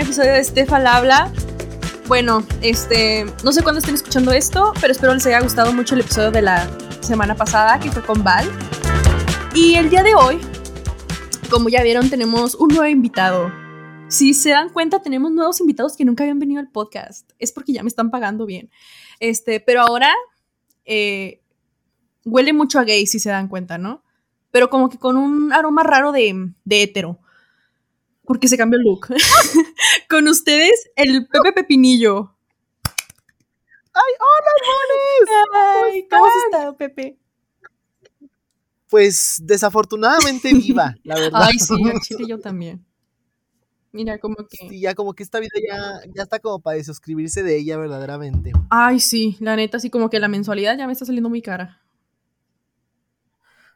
episodio de Estefan Habla. Bueno, este, no sé cuándo estén escuchando esto, pero espero les haya gustado mucho el episodio de la semana pasada que fue con Val. Y el día de hoy, como ya vieron, tenemos un nuevo invitado. Si se dan cuenta, tenemos nuevos invitados que nunca habían venido al podcast. Es porque ya me están pagando bien. Este, pero ahora eh, huele mucho a gay, si se dan cuenta, ¿no? Pero como que con un aroma raro de, de hétero. Porque se cambió el look. con ustedes, el Pepe Pepinillo. ¡Ay, hola, Ay, ¿Cómo has estado, Pepe? Pues desafortunadamente viva, la verdad. Ay, sí, chile yo también. Mira, como que. Sí, ya como que esta vida ya, ya está como para desuscribirse de ella verdaderamente. Ay, sí, la neta, así como que la mensualidad ya me está saliendo muy cara.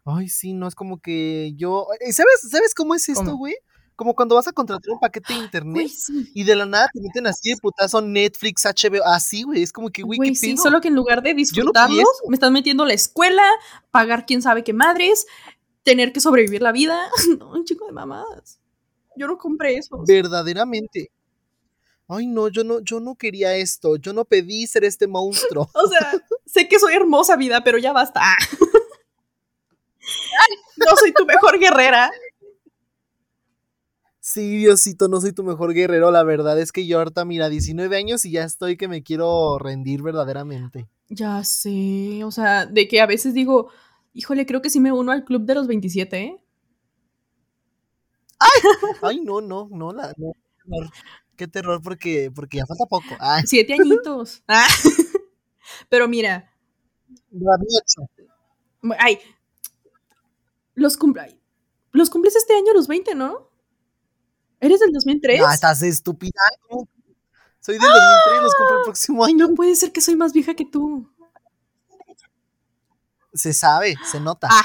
Ay, sí, no es como que yo. eh, ¿Sabes, ¿sabes cómo es esto, ¿Cómo? güey? Como cuando vas a contratar un paquete de internet sí. y de la nada te meten así de putazo Netflix, HBO, así, güey. Es como que, güey, qué sí, pedo? solo que en lugar de no disfrutarlos, me están metiendo la escuela, pagar quién sabe qué madres, tener que sobrevivir la vida. No, un chico de mamadas. Yo no compré eso. Verdaderamente. Ay, no, yo no, yo no quería esto. Yo no pedí ser este monstruo. O sea, sé que soy hermosa vida, pero ya basta. Ah. No soy tu mejor guerrera. Sí, Diosito, no soy tu mejor guerrero. La verdad es que yo ahorita, mira, 19 años y ya estoy que me quiero rendir verdaderamente. Ya sé, o sea, de que a veces digo, híjole, creo que sí me uno al club de los 27, ¿eh? Ay, no, no, no, la, no, qué terror, qué terror porque, porque ya falta poco. Ay, Siete añitos. Ah. Pero mira, ay, los cumple, los cumples este año los 20, ¿no? ¿Eres del 2003? Ah, estás estúpida. Soy del 2003, los cumplo el próximo año. No puede ser que soy más vieja que tú. Se sabe, se nota. Ah.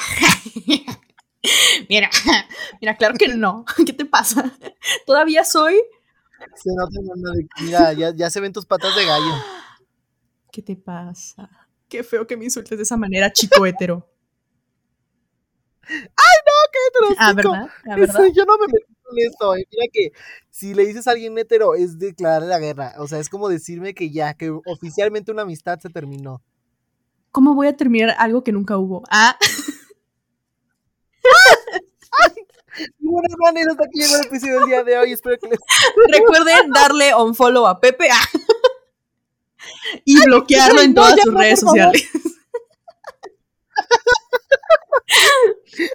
mira, mira, claro que no. ¿Qué te pasa? Todavía soy. Se nota, mira, ya, ya se ven tus patas de gallo. ¿Qué te pasa? Qué feo que me insultes de esa manera, chico hetero. Pero Ah, sí, co- ¿verdad? Ah, ¿verdad? Yo no me metí con esto. eh. Mira que si le dices a alguien hetero es declararle la guerra. O sea, es como decirme que ya, que oficialmente una amistad se terminó. ¿Cómo voy a terminar algo que nunca hubo? Ah, hermanos, hasta aquí llegó el episodio del día de hoy. Espero que les recuerden darle un follow a Pepe ah, y bloquearlo en todas sus no, redes sociales.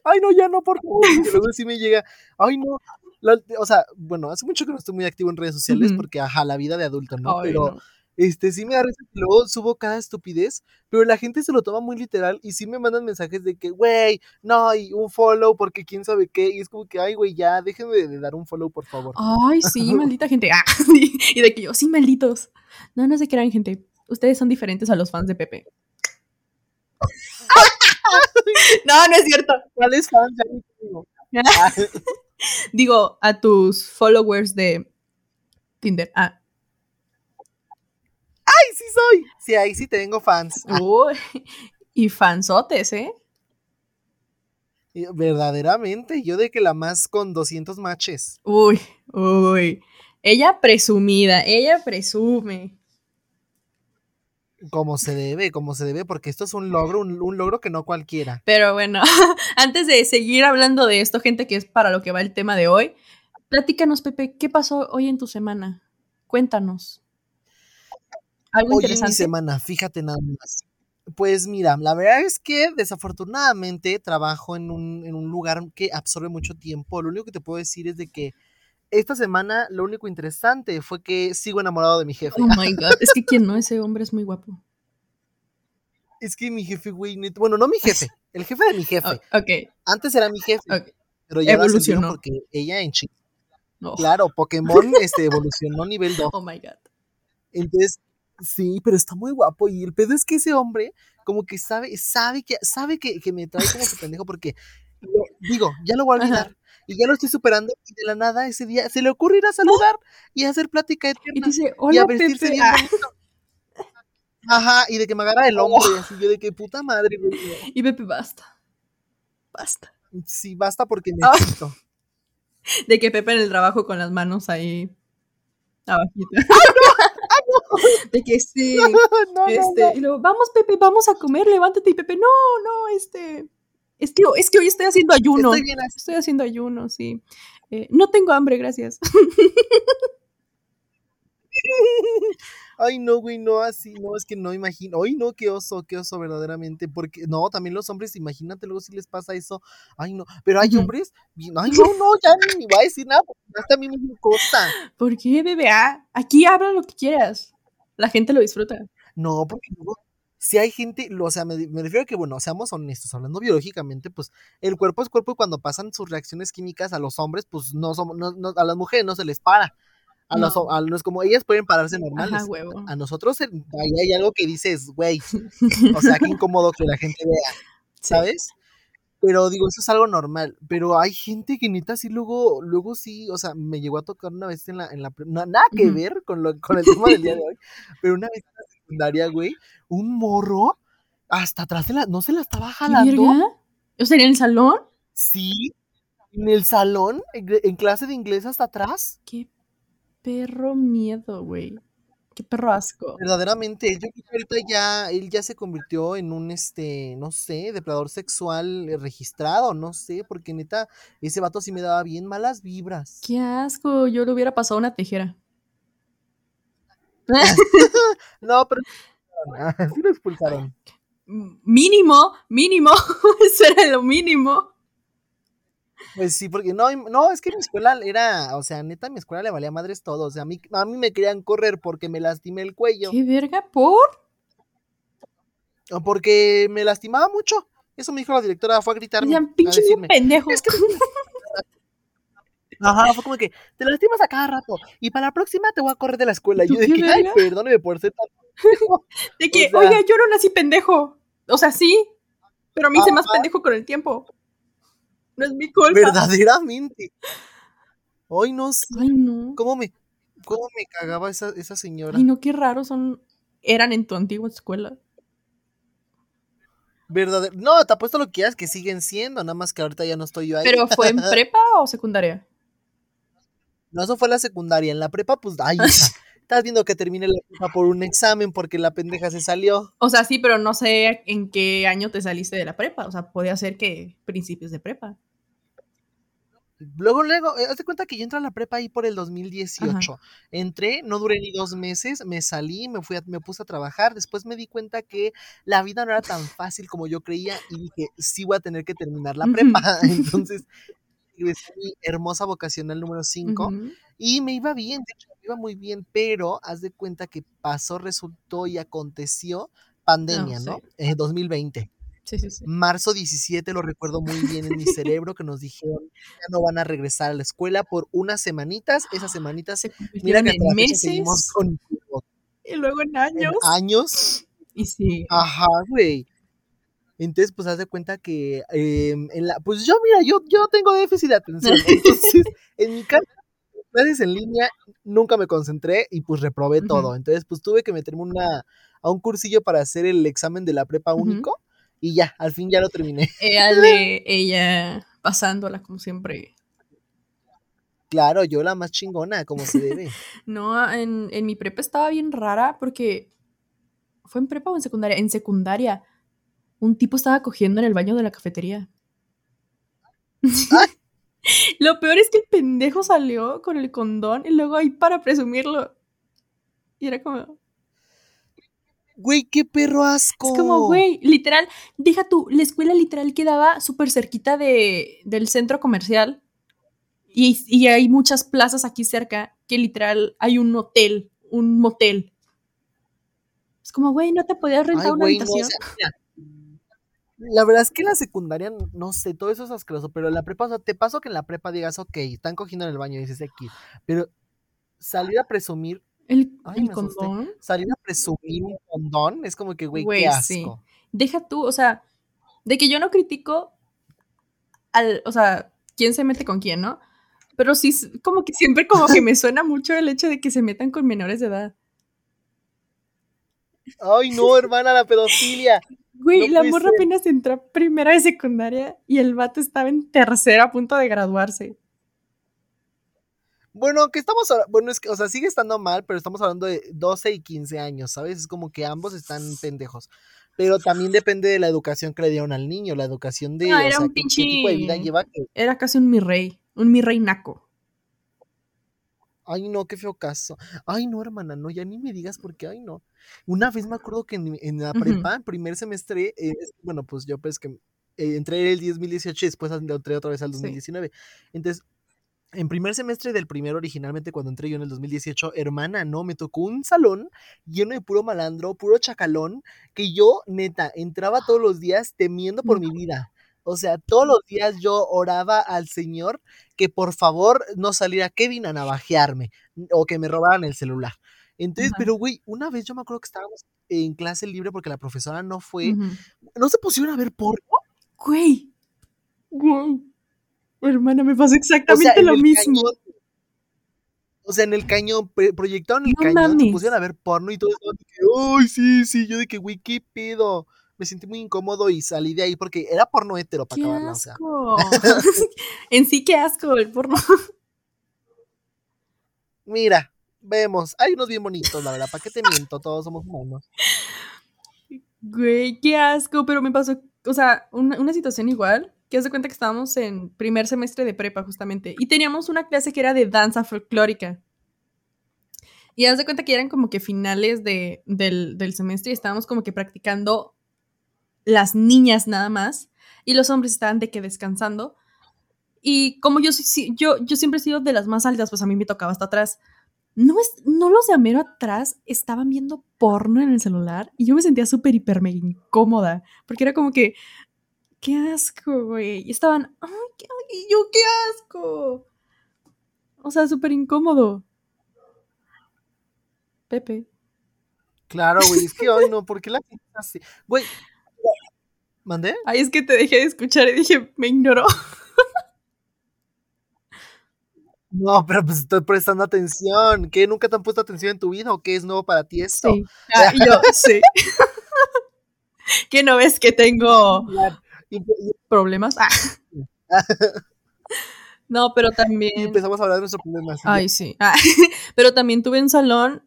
Ay, no, ya no, por favor. porque luego sí me llega. Ay, no. La- o sea, bueno, hace mucho que no estoy muy activo en redes sociales porque, ajá, la vida de adulto, ¿no? Ay, pero no. este sí me da risa que luego subo cada estupidez, pero la gente se lo toma muy literal y sí me mandan mensajes de que, güey, no, y un follow porque quién sabe qué. Y es como que, ay, güey, ya, déjenme de, de dar un follow, por favor. Ay, sí, maldita gente. Ah, y de que yo, sí, malditos. No, no se crean, gente. Ustedes son diferentes a los fans de Pepe. no, no es cierto. Digo. A tus followers de Tinder. Ah, ¡Ay, sí soy! Sí, ahí sí tengo fans. Ah, uy. Y fansotes, ¿eh? verdaderamente, yo de que la más con 200 matches. Uy, uy. Ella presumida, ella presume. Como se debe, como se debe, porque esto es un logro, un, un logro que no cualquiera. Pero bueno, antes de seguir hablando de esto, gente, que es para lo que va el tema de hoy, platícanos, Pepe, ¿qué pasó hoy en tu semana? Cuéntanos. ¿Algo Hoy en mi interesante? semana, fíjate nada más. Pues mira, la verdad es que desafortunadamente trabajo en un, en un lugar que absorbe mucho tiempo. Lo único que te puedo decir es de que esta semana lo único interesante fue que sigo enamorado de mi jefe. Oh my god, es que quien no, ese hombre es muy guapo. Es que mi jefe, güey, bueno, no mi jefe, el jefe de mi jefe. Oh, ok, Antes era mi jefe, pero ya Evolucionó. porque ella en Chile. No. Claro, Pokémon este, evolucionó nivel 2. Oh my god. Entonces, sí, pero está muy guapo. Y el pedo es que ese hombre, como que sabe, sabe que, sabe que, que me trae como su pendejo, porque digo, ya lo voy a Ajá. Y ya lo estoy superando. Y de la nada ese día se le ocurre ir a saludar y hacer plática Y eterna. dice, Y a hola, vestirse bien Ah. Ajá, y de que me agarra el hombro y así yo de que puta madre, y Pepe, basta. Basta. Sí, basta porque Ah. necesito. De que Pepe en el trabajo con las manos ahí Abajito. De que sí. este, y luego, vamos, Pepe, vamos a comer, levántate. Y Pepe, no, no, este. Es que, es que hoy estoy haciendo ayuno. Estoy bien así. Estoy haciendo ayuno, sí. Eh, no tengo hambre, gracias. Ay, no, güey, no, así, no, es que no imagino. Ay, no, qué oso, qué oso, verdaderamente. Porque, no, también los hombres, imagínate luego si les pasa eso. Ay, no, pero hay hombres, ay, no, no, ya ni, voy a decir nada, porque no es también misma cosa. ¿Por qué, bebé? Ah, aquí habla lo que quieras. La gente lo disfruta. No, porque luego, si hay gente, o sea, me, me refiero a que, bueno, seamos honestos, hablando biológicamente, pues el cuerpo es cuerpo y cuando pasan sus reacciones químicas a los hombres, pues no somos, no, no- a las mujeres no se les para. A los, No. a los como ellas pueden pararse normales. Ajá, huevo. A nosotros ahí hay algo que dices, güey, o sea, qué incómodo que la gente vea, Sí. ¿sabes? Pero digo, eso es algo normal. Pero hay gente que neta sí luego, luego sí, o sea, me llegó a tocar una vez en la, en la no, nada que ver con lo, con el tema del día de hoy, pero una vez secundaria, güey, un morro hasta atrás de la, no se la estaba ¿Qué jalando. O sea, en el salón. Sí, en el salón, en, en clase de inglés hasta atrás. Qué perro miedo, güey. Qué perro asco. Verdaderamente, yo creo que ahorita ya, él ya se convirtió en un, este, no sé, depredador sexual eh, registrado, no sé, porque neta, ese vato sí me daba bien malas vibras. Qué asco. Yo le hubiera pasado una tijera. No, pero sí lo expulsaron. mínimo, mínimo. Eso era lo mínimo. Pues sí, porque no, no, es que mi escuela era, o sea, neta, mi escuela le valía madres todo, o sea, a mí, a mí me querían correr porque me lastimé el cuello, ¿Qué verga? ¿Por? o porque me lastimaba mucho. Eso me dijo la directora, fue a gritarme, Ya, a pinche niño decirme. pendejo. Es que Ajá, fue como que te lastimas a cada rato y para la próxima te voy a correr de la escuela. Y yo de ¿Qué que, ay, perdóneme por ser tan. De que, O sea- oiga, yo no nací pendejo. O sea, sí, pero me hice más pendejo con el tiempo. No es mi culpa. Verdaderamente. Ay, no sé. Ay, no. ¿Cómo me, cómo me cagaba esa, esa señora? Ay, no, qué raros son. Eran en tu antigua escuela. Verdader- No, te apuesto lo que quieras que siguen siendo, nada más que ahorita ya no estoy yo ahí. ¿Pero fue en prepa o secundaria? No, eso fue la secundaria. En la prepa, pues, ay, hija, estás viendo que termine la prepa por un examen porque la pendeja se salió. O sea, sí, pero no sé en qué año te saliste de la prepa. O sea, podía ser que principios de prepa. Luego, luego, eh, haz de cuenta que yo entré a la prepa ahí por el 2018. Entré, no duré ni dos meses, me salí, me fui, a- me puse a trabajar. Después me di cuenta que la vida no era tan fácil como yo creía y dije, sí voy a tener que terminar la prepa. Entonces, ingresé a mi hermosa vocacional número 5 Ujú. y me iba bien, de hecho, me iba muy bien, pero haz de cuenta que pasó, resultó y aconteció pandemia, Ah, ¿no? sí. Eh, 2020. Sí, sí, sí. Marzo 17 lo recuerdo muy bien en mi cerebro que nos dijeron ya no van a regresar a la escuela por unas semanitas. Esas semanitas, Se mira que en meses con y luego en en años. años. Y sí. Ajá, güey. Entonces, pues haz de cuenta que em, en la, pues yo, mira, yo, yo tengo déficit de atención. Entonces, en mi casa, clases en línea, nunca me concentré y pues reprobé todo. Entonces, pues tuve que meterme una, a un cursillo para hacer el examen de la prepa único. Y ya, al fin ya lo terminé. Ella de ella pasándola como siempre. Claro, yo la más chingona, como se debe. No, en, en mi prepa estaba bien rara porque. ¿Fue en prepa o en secundaria? En secundaria. Un tipo estaba cogiendo en el baño de la cafetería. Lo peor es que el pendejo salió con el condón y luego ahí para presumirlo. Y era como. Güey, qué perro asco. Es como, güey, literal, deja tú, la escuela literal quedaba súper cerquita de, del centro comercial y, y hay muchas plazas aquí cerca que literal hay un hotel, un motel. Es como, güey, no te podías rentar Ay, una güey, no, o habitación. sea, mira, La verdad es que en la secundaria, no sé, todo eso es asqueroso, pero en la prepa, o sea, te paso que en la prepa digas, ok, están cogiendo en el baño y dices aquí, pero salir a presumir, el Ay, el me asusté. condón, salir a presumir un condón, es como que, güey, qué sí. asco. deja tú, o sea, de que yo no critico al, o sea, quién se mete con quién, ¿no? Pero sí, como que siempre como que me suena mucho el hecho de que se metan con menores de edad. Ay, no, hermana, la pedofilia. Güey, No la morra ser. apenas entró a primera de secundaria y el vato estaba en tercera a punto de graduarse. Bueno, que estamos, bueno, es que, o sea, sigue estando mal, pero estamos hablando de 12 y 15 años, ¿sabes? Es como que ambos están pendejos. Pero también depende de la educación que le dieron al niño, la educación de, Ah, o era sea, un qué, qué tipo de vida pinche- lleva. que- Era casi un mi rey, un mi rey naco. Ay, no, qué feo caso. Ay, no, hermana, no, ya ni me digas porque, ay, no. Una vez me acuerdo que en, en la prepa, primer semestre, eh, bueno, pues yo pues que eh, entré en el 2018 y después entré otra vez al Sí. 2019. Entonces, en primer semestre del primero, originalmente cuando entré yo en el 2018, hermana, no, me tocó un salón lleno de puro malandro, puro chacalón, que yo, neta, entraba todos los días temiendo por mi vida. O sea, todos los días yo oraba al Señor que por favor no saliera Kevin a navajearme o que me robaran el celular. Entonces, pero güey, una vez yo me acuerdo que estábamos en clase libre porque la profesora no fue, no se pusieron a ver porno. Güey. Güey. Hermana, me pasó exactamente en lo mismo. cañón. O sea, en el cañón, proyectaron el No cañón, se pusieron a ver porno y todo eso. de que, Ay, sí, sí, yo de que, güey, ¿qué pedo? Me sentí muy incómodo y salí de ahí porque era porno hetero para Qué asco. en sí, qué asco el porno. Mira, vemos, hay unos bien bonitos, la verdad, ¿para qué te miento? Todos somos humanos. Güey, qué asco, pero me pasó, o sea, una, una situación igual, que haz de cuenta que estábamos en primer semestre de prepa justamente, y teníamos una clase que era de danza folclórica. Y haz de cuenta que eran como que finales de, del, del semestre y estábamos como que practicando las niñas nada más, y los hombres estaban de que descansando. Y como yo, yo, yo siempre he sido de las más altas, pues a mí me tocaba hasta atrás. No, es, no los de a mero atrás estaban viendo porno en el celular y yo me sentía súper, hiper, mega incómoda. Porque era como que, qué asco, güey. Y estaban, ay, qué, y yo, qué asco. O sea, súper incómodo. Pepe. Claro, güey, es que, ay, no, ¿por qué la gente así? Güey, ¿mandé? Ay, es que te dejé de escuchar y dije, me ignoró. No, pero pues estoy prestando atención. ¿Qué? ¿Nunca te han puesto atención en tu vida o qué es nuevo para ti esto? Sí. Ah, yo, sí. ¿Qué no ves que tengo y- problemas? Ah. No, pero y también. empezamos a hablar de nuestros problemas. Ay, sí. Ah, pero también tuve un salón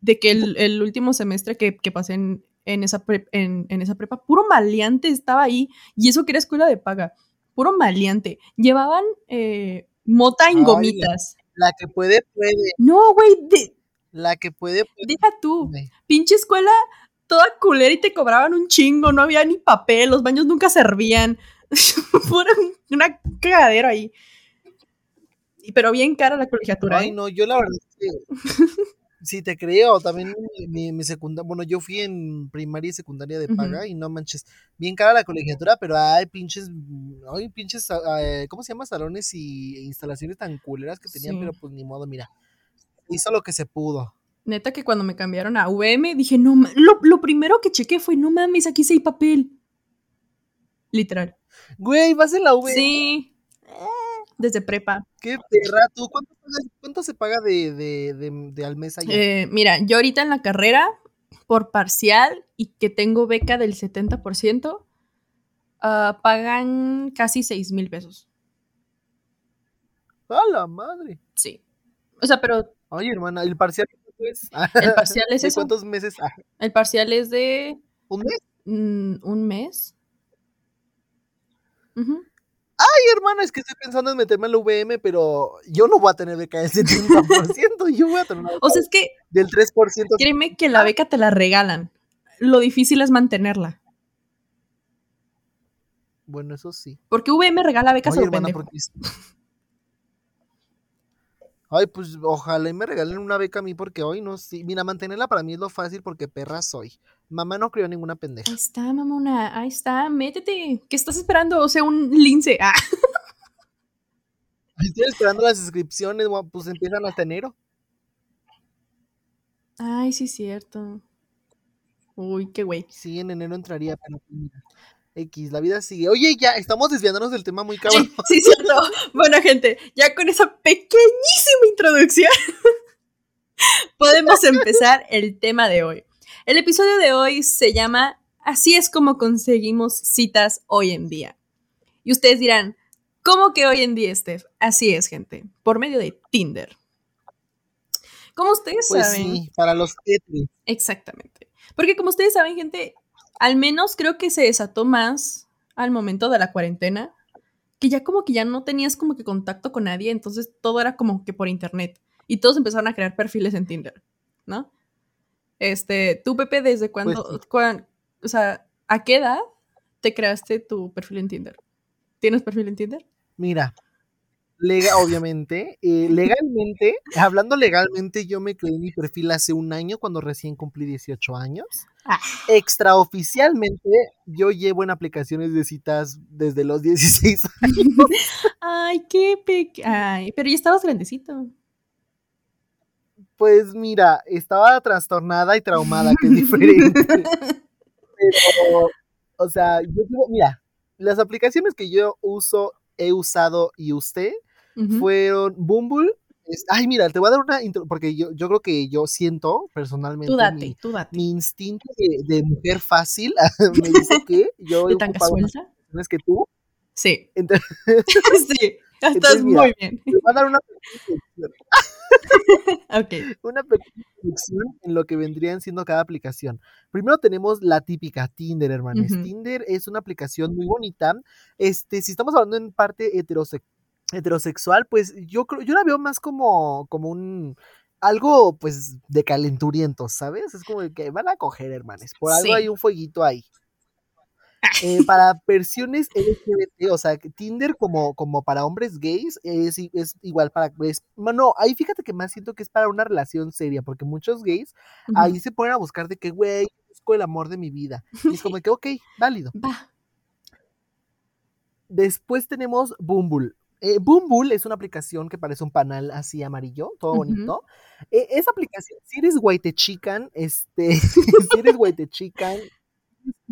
de que el, el último semestre que, que pasé en, en esa pre- en, en esa prepa, puro maleante estaba ahí. Y eso que era escuela de paga. Puro maleante. Llevaban eh, mota en Ay, gomitas. La que puede, puede. No, güey, de- La que puede, puede. deja tú. Pinche escuela toda culera y te cobraban un chingo. No había ni papel, los baños nunca servían. Pura una cagadera ahí. Pero bien cara la colegiatura. Ay, ¿eh? no, yo la verdad es que sí te creo. También mi, mi, secundaria, bueno, yo fui en primaria y secundaria de paga y no manches, bien cara la colegiatura, pero hay pinches, hay pinches, ah, eh, ¿cómo se llama? Salones y instalaciones tan culeras que tenían, Sí. pero pues ni modo, mira, hizo lo que se pudo. Neta que cuando me cambiaron a VM dije, no, lo, lo primero que chequé fue, no mames, aquí sí hay papel. Literal. Güey, vas en la V. Sí. Eh, Desde prepa. Qué perra, ¿tú cuánto, se paga de, de, de, de al mes allá? Eh, mira, yo ahorita en la carrera, por parcial y que tengo beca del 70%, ah, pagan casi 6 mil pesos. ¡A la madre! Sí. O sea, pero Oye, hermana, ¿el parcial es? el parcial es ¿De eso. cuántos meses? Ah, El parcial es de ¿Un mes? mm, un mes. Ujú. Ay, hermana, es que estoy pensando en meterme en la VM, pero yo no voy a tener beca del 70%, yo voy a tener una beca O sea, es que del 3%. créeme que la beca te la regalan. Lo difícil es mantenerla. Bueno, eso sí. Porque VM regala becas Oye, hermana, porque... Ay, pues ojalá y me regalen una beca a mí porque hoy no, sí. Mira, mantenerla para mí es lo fácil porque perra soy. Mamá no crió ninguna pendeja. Ahí está, mamona. Ahí está. Métete. ¿Qué estás esperando? O sea, un lince. Ah. Estoy esperando las inscripciones, pues empiezan hasta enero. Ay, sí, cierto. Uy, qué güey. Sí, en enero entraría, pero pues mira. X, la vida sigue. Oye, ya, estamos desviándonos del tema muy cabrón. Sí, sí, cierto. Bueno, gente, ya con esa pequeñísima introducción, podemos empezar el tema de hoy. El episodio de hoy se llama Así es como conseguimos citas hoy en día. Y ustedes dirán, ¿cómo que hoy en día, Steph? Así es, gente, por medio de Tinder. Como ustedes Pues saben. sí, para los Tetris. Exactamente. Porque como ustedes saben, gente, al menos creo que se desató más al momento de la cuarentena, que ya como que ya no tenías como que contacto con nadie, entonces todo era como que por internet. Y todos empezaron a crear perfiles en Tinder, ¿no? Este, tú, Pepe, ¿desde cuándo, Pues sí. cuán- o sea, a qué edad te creaste tu perfil en Tinder? ¿Tienes perfil en Tinder? Mira, lega, obviamente, eh, legalmente, hablando legalmente, yo me creé mi perfil hace un año cuando recién cumplí 18 años. Ah. Extraoficialmente, yo llevo en aplicaciones de citas desde los 16 años. Ay, qué peque... Ay, pero ya estabas grandecito. Pues mira, estaba trastornada y traumada, que es diferente. Pero, o sea, yo digo, mira, las aplicaciones que yo uso, he usado y usted fueron Bumble. es- ay, mira, te voy a dar una intro, porque yo, yo creo que yo siento personalmente Tú date, mi, tú date. mi instinto de, de mujer fácil me dice que yo he ¿De más suelta? opciones que tú. Sí. Entonces, sí, estás Entonces, mira, muy bien. te voy a dar una pequeña introducción. Ok. una pequeña introducción en lo que vendrían siendo cada aplicación. Primero tenemos la típica Tinder, hermanos. Tinder es una aplicación muy bonita. Este, si estamos hablando en parte heterose- heterosexual, pues yo creo, yo la veo más como, como un algo pues de calenturientos, ¿sabes? Es como que van a coger, hermanos. Por algo Sí. hay un fueguito ahí. Eh, para versiones LGBT, o sea, Tinder como, como para hombres gays es, igual para... Es, no, ahí fíjate que más siento que es para una relación seria, porque muchos gays ahí se ponen a buscar de que, güey, busco el amor de mi vida. Y es como que, ok, válido. Va. Después tenemos Bumble. Eh, Bumble es una aplicación que parece un panal así amarillo, todo bonito. Eh, esa aplicación, si eres guaitechican, este, si eres guaitechican,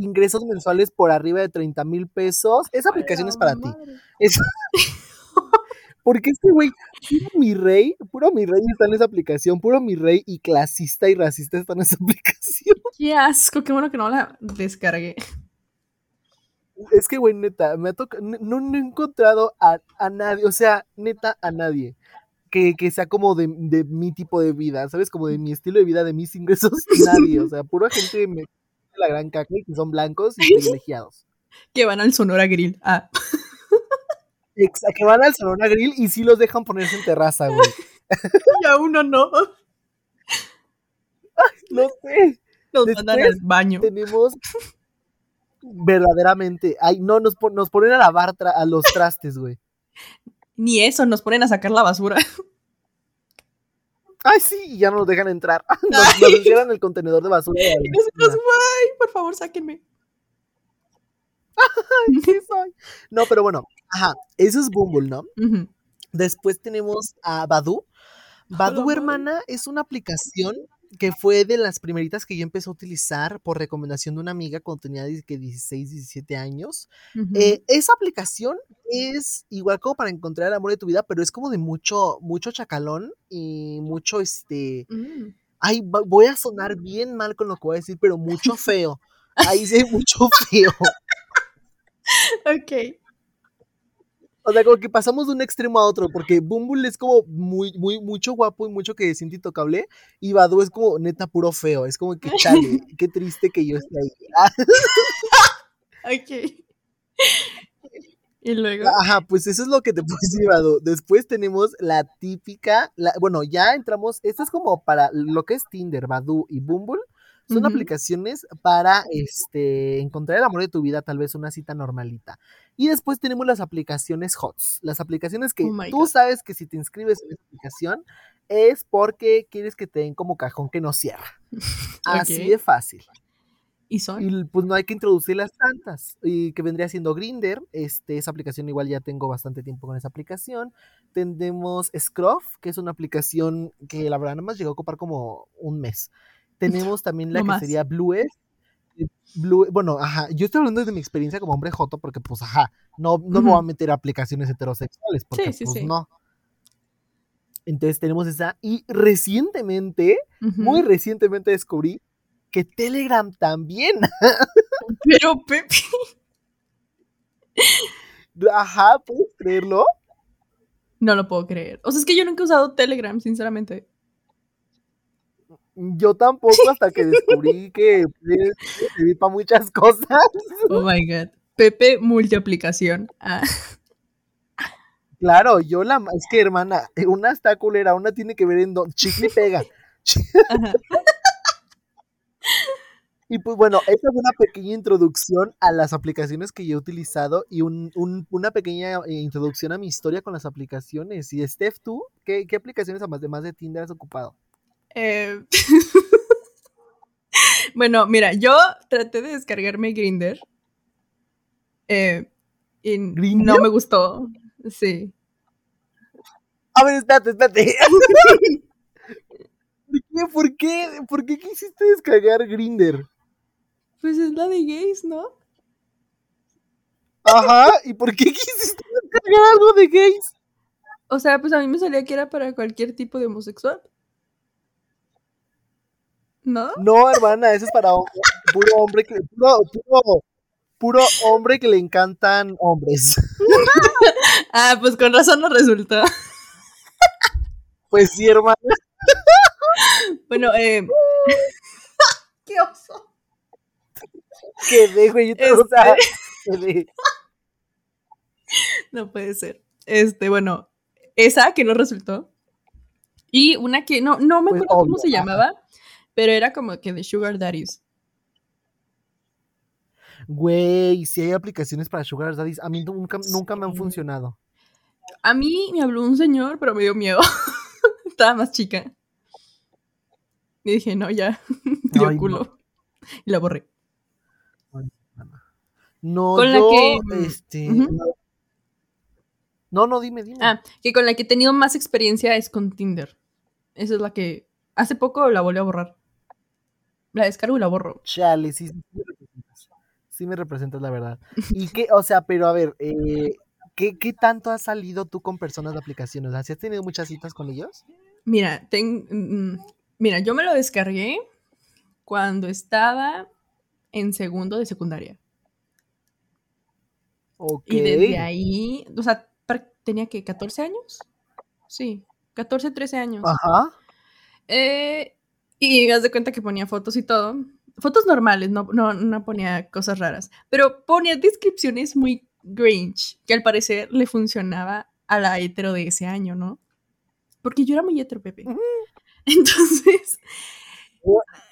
ingresos mensuales por arriba de 30 mil pesos, esa aplicación es para ti. Es- Porque este güey, puro mi rey, puro mi rey está en esa aplicación, puro mi rey y clasista y racista está en esa aplicación. Qué asco, qué bueno que no la descargué. Es que, güey, neta, me ha toca- n- no, no he encontrado a, a nadie, o sea, neta, a nadie que, que sea como de, de mi tipo de vida, ¿sabes? Como de mi estilo de vida, de mis ingresos, nadie, o sea, pura gente me la gran caca y que son blancos y privilegiados. Que van al Sonora Grill. Ah. Que van al Sonora Grill y sí los dejan ponerse en terraza, güey. Y a uno no. No sé. Nos Después mandan al baño. tenemos verdaderamente, ay, no, nos, nos ponen a lavar a los trastes, güey. Ni eso, nos ponen a sacar la basura. Ay, sí, y ya no nos dejan entrar. Nos, nos encierran en el contenedor de basura. Y nosotros, ay, por favor, sáquenme. Sí soy. No, pero bueno, ajá, eso es Bumble, ¿no? Después tenemos a Badu. Badu, hermana, es una aplicación que fue de las primeritas que yo empecé a utilizar por recomendación de una amiga cuando tenía dice que 16, 17 años. Eh, esa aplicación es igual como para encontrar el amor de tu vida, pero es como de mucho, mucho chacalón y mucho, este, Mm. ay, voy a sonar bien mal con lo que voy a decir, pero mucho feo. Ahí sí hay mucho feo. Ok. O sea, como que pasamos de un extremo a otro, porque Bumble es como muy, muy, mucho guapo y mucho que siente intocable, y Badu es como neta puro feo. Es como que chale, qué triste que yo esté ahí. Ah, Ok. Y luego. Ajá, pues eso es lo que te puedo decir, Badu. Después tenemos la típica, la, bueno, ya entramos, esto es como para lo que es Tinder, Badu y Bumble. Son aplicaciones para este, encontrar el amor de tu vida, tal vez una cita normalita. Y después tenemos las aplicaciones HOTS, las aplicaciones que Oh my tú God. sabes que si te inscribes en esa aplicación es porque quieres que te den como cajón que no cierra. Así de fácil. Y son. Y pues no hay que introducir las tantas. Y que vendría siendo Grinder. Este, esa aplicación igual ya tengo bastante tiempo con esa aplicación. Tenemos Scruff, que es una aplicación que la verdad nada más llegó a ocupar como un mes. Tenemos también la No que más. sería Blues. Blue, bueno, ajá, yo estoy hablando de mi experiencia como hombre joto porque pues ajá, no, no me voy a meter a aplicaciones heterosexuales porque sí, pues sí. no. Entonces tenemos esa y recientemente, muy recientemente descubrí que Telegram también Pero Pepe. Ajá, ¿puedes creerlo? No lo puedo creer. O sea, es que yo nunca he usado Telegram, sinceramente. Yo tampoco hasta que descubrí que puede servir para muchas cosas. Oh my god. Pepe multiaplicación. Ah. Claro, yo la es que hermana, una está culera, una tiene que ver en don chicle pega. Ajá. Y pues bueno, esta es una pequeña introducción a las aplicaciones que yo he utilizado y un- un- una pequeña eh, introducción a mi historia con las aplicaciones. Y Steph, ¿tú qué, qué aplicaciones además de Tinder has ocupado? Eh, bueno, mira, yo traté de descargarme Grinder. Eh, y ¿Grindr? no me gustó. Sí. A ver, espérate, espérate. ¿De qué? ¿Por qué? ¿Por qué quisiste descargar Grinder? Pues es la de gays, ¿no? Ajá, ¿y por qué quisiste descargar algo de gays? O sea, pues a mí me salía que era para cualquier tipo de homosexual. ¿No? No, hermana, eso es para puro hombre que puro, puro, puro hombre que le encantan hombres. Ah, pues con razón no resultó. Pues sí, hermana. Bueno, eh. ¡Qué oso! Quedé, güey. yo te- O sea, quedé. No puede ser. Este, bueno, esa que no resultó. Y una que no, no me Pues, acuerdo cómo obvio, se llamaba, pero era como que de Sugar Daddies. Güey, si hay aplicaciones para Sugar Daddies, a mí nunca, nunca me han funcionado. A mí me habló un señor, pero me dio miedo. Estaba más chica. Y dije, no, ya, dio Ay, no. culo. Y la borré. No, Con la yo, que, este, no, no, dime, dime. Ah, que con la que he tenido más experiencia es con Tinder. Esa es la que hace poco la volví a borrar. La descargo y la borro. Chale, sí, sí me representas. Sí me representas, la verdad. Y qué, o sea, pero a ver, eh, ¿qué, qué tanto has salido tú con personas de aplicaciones? O sea, ¿sí has tenido muchas citas con ellos? Mira, ten- mm, mira, yo me lo descargué cuando estaba en segundo de secundaria. Ok. Y desde ahí, o sea, tenía que 14 años. Sí, 14, 13 años. Ajá. Eh, y haz de cuenta que ponía fotos y todo. Fotos normales, no, no, no ponía cosas raras. Pero ponía descripciones muy grinch, que al parecer le funcionaba a la hetero de ese año, ¿no? Porque yo era muy hetero, Pepe. Entonces,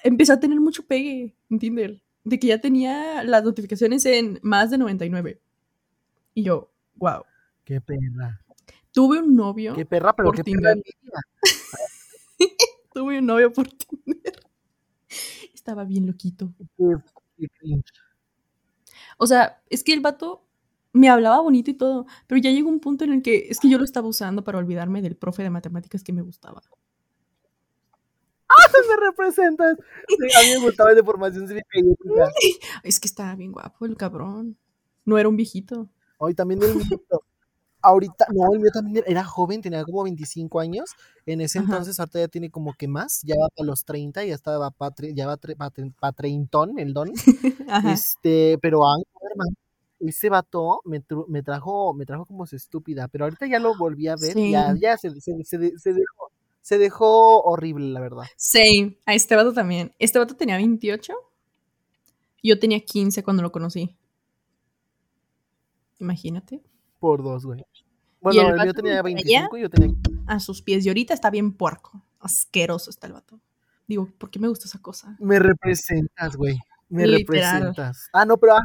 empecé a tener mucho pegue en Tinder. De que ya tenía las notificaciones en más de 99. Y yo, wow. Qué perra. Tuve un novio. Qué perra, pero Por qué Tinder. perra. Tuve un novio por Tinder. Estaba bien loquito. O sea, es que el vato me hablaba bonito y todo, pero ya llegó un punto en el que es que yo lo estaba usando para olvidarme del profe de matemáticas que me gustaba. me representas. Sí, a mí me gustaba de formación cívica y ética. Es que estaba bien guapo el cabrón. No era un viejito. Hoy también el mío. Ahorita, no, mío también era joven, tenía como 25 años. En ese Ajá. entonces, ahorita ya tiene como que más, ya va para los 30, ya estaba para ya va para treintón el don. Ajá. Este, pero no, hermano, ese vato me, trajo, me trajo como su estúpida, pero ahorita ya lo volví a ver, Sí. ya, ya se, se, se de- se dejó, se dejó horrible, la verdad. Same. A este vato también. Este vato tenía 28. y Yo tenía 15 cuando lo conocí. Imagínate. Por dos, güey. Bueno, el el, mío vato tenía me 25 y yo tenía. A sus pies. Y ahorita está bien puerco. Asqueroso está el vato. Digo, ¿por qué me gusta esa cosa? Me representas, güey. Me Literal. representas. Ah, no, pero ajá,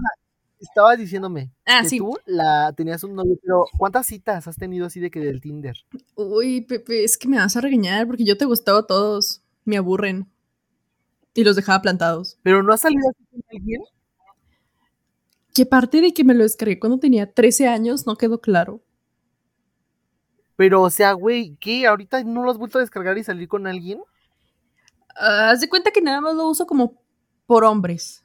estabas diciéndome Ah, que sí. tú la tenías un novio, pero ¿cuántas citas has tenido así de que del Tinder? Uy, Pepe, es que me vas a regañar porque yo te gustaba a todos. Me aburren. Y los dejaba plantados. Pero no has salido así con alguien. Que parte de que me lo descargué cuando tenía 13 años no quedó claro. Pero, o sea, güey, ¿qué? ¿Ahorita no lo has vuelto a descargar y salir con alguien? Ah, haz de cuenta que nada más lo uso como por hombres.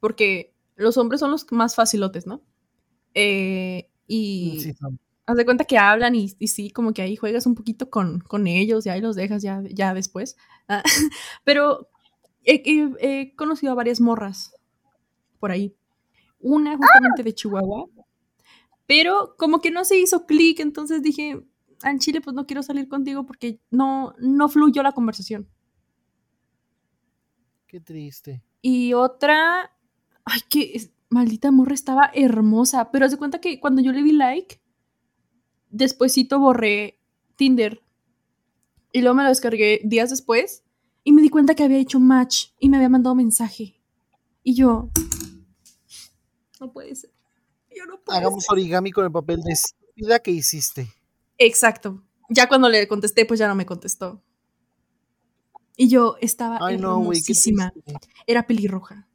Porque los hombres son los más facilotes, ¿no? Eh, y Sí, son. haz de cuenta que hablan y, y sí, como que ahí juegas un poquito con, con ellos y ahí los dejas ya, ya después. Ah, pero he, he- he conocido a varias morras por ahí. Una justamente de Chihuahua. Pero como que no se hizo clic, entonces dije, "Ah, en Chile pues no quiero salir contigo porque no, no fluyó la conversación. Qué triste. Y otra, ay, que es- maldita morra estaba hermosa, pero de cuenta que cuando yo le di like, despuésito borré Tinder. Y luego me lo descargué días después y me di cuenta que había hecho match y me había mandado mensaje. Y yo, no puede ser. Yo no puedo. Hagamos origami con el papel de estúpida que hiciste. Exacto. Ya cuando le contesté, pues ya no me contestó. Y yo estaba Ay, no, hermosísima. triste. Era pelirroja.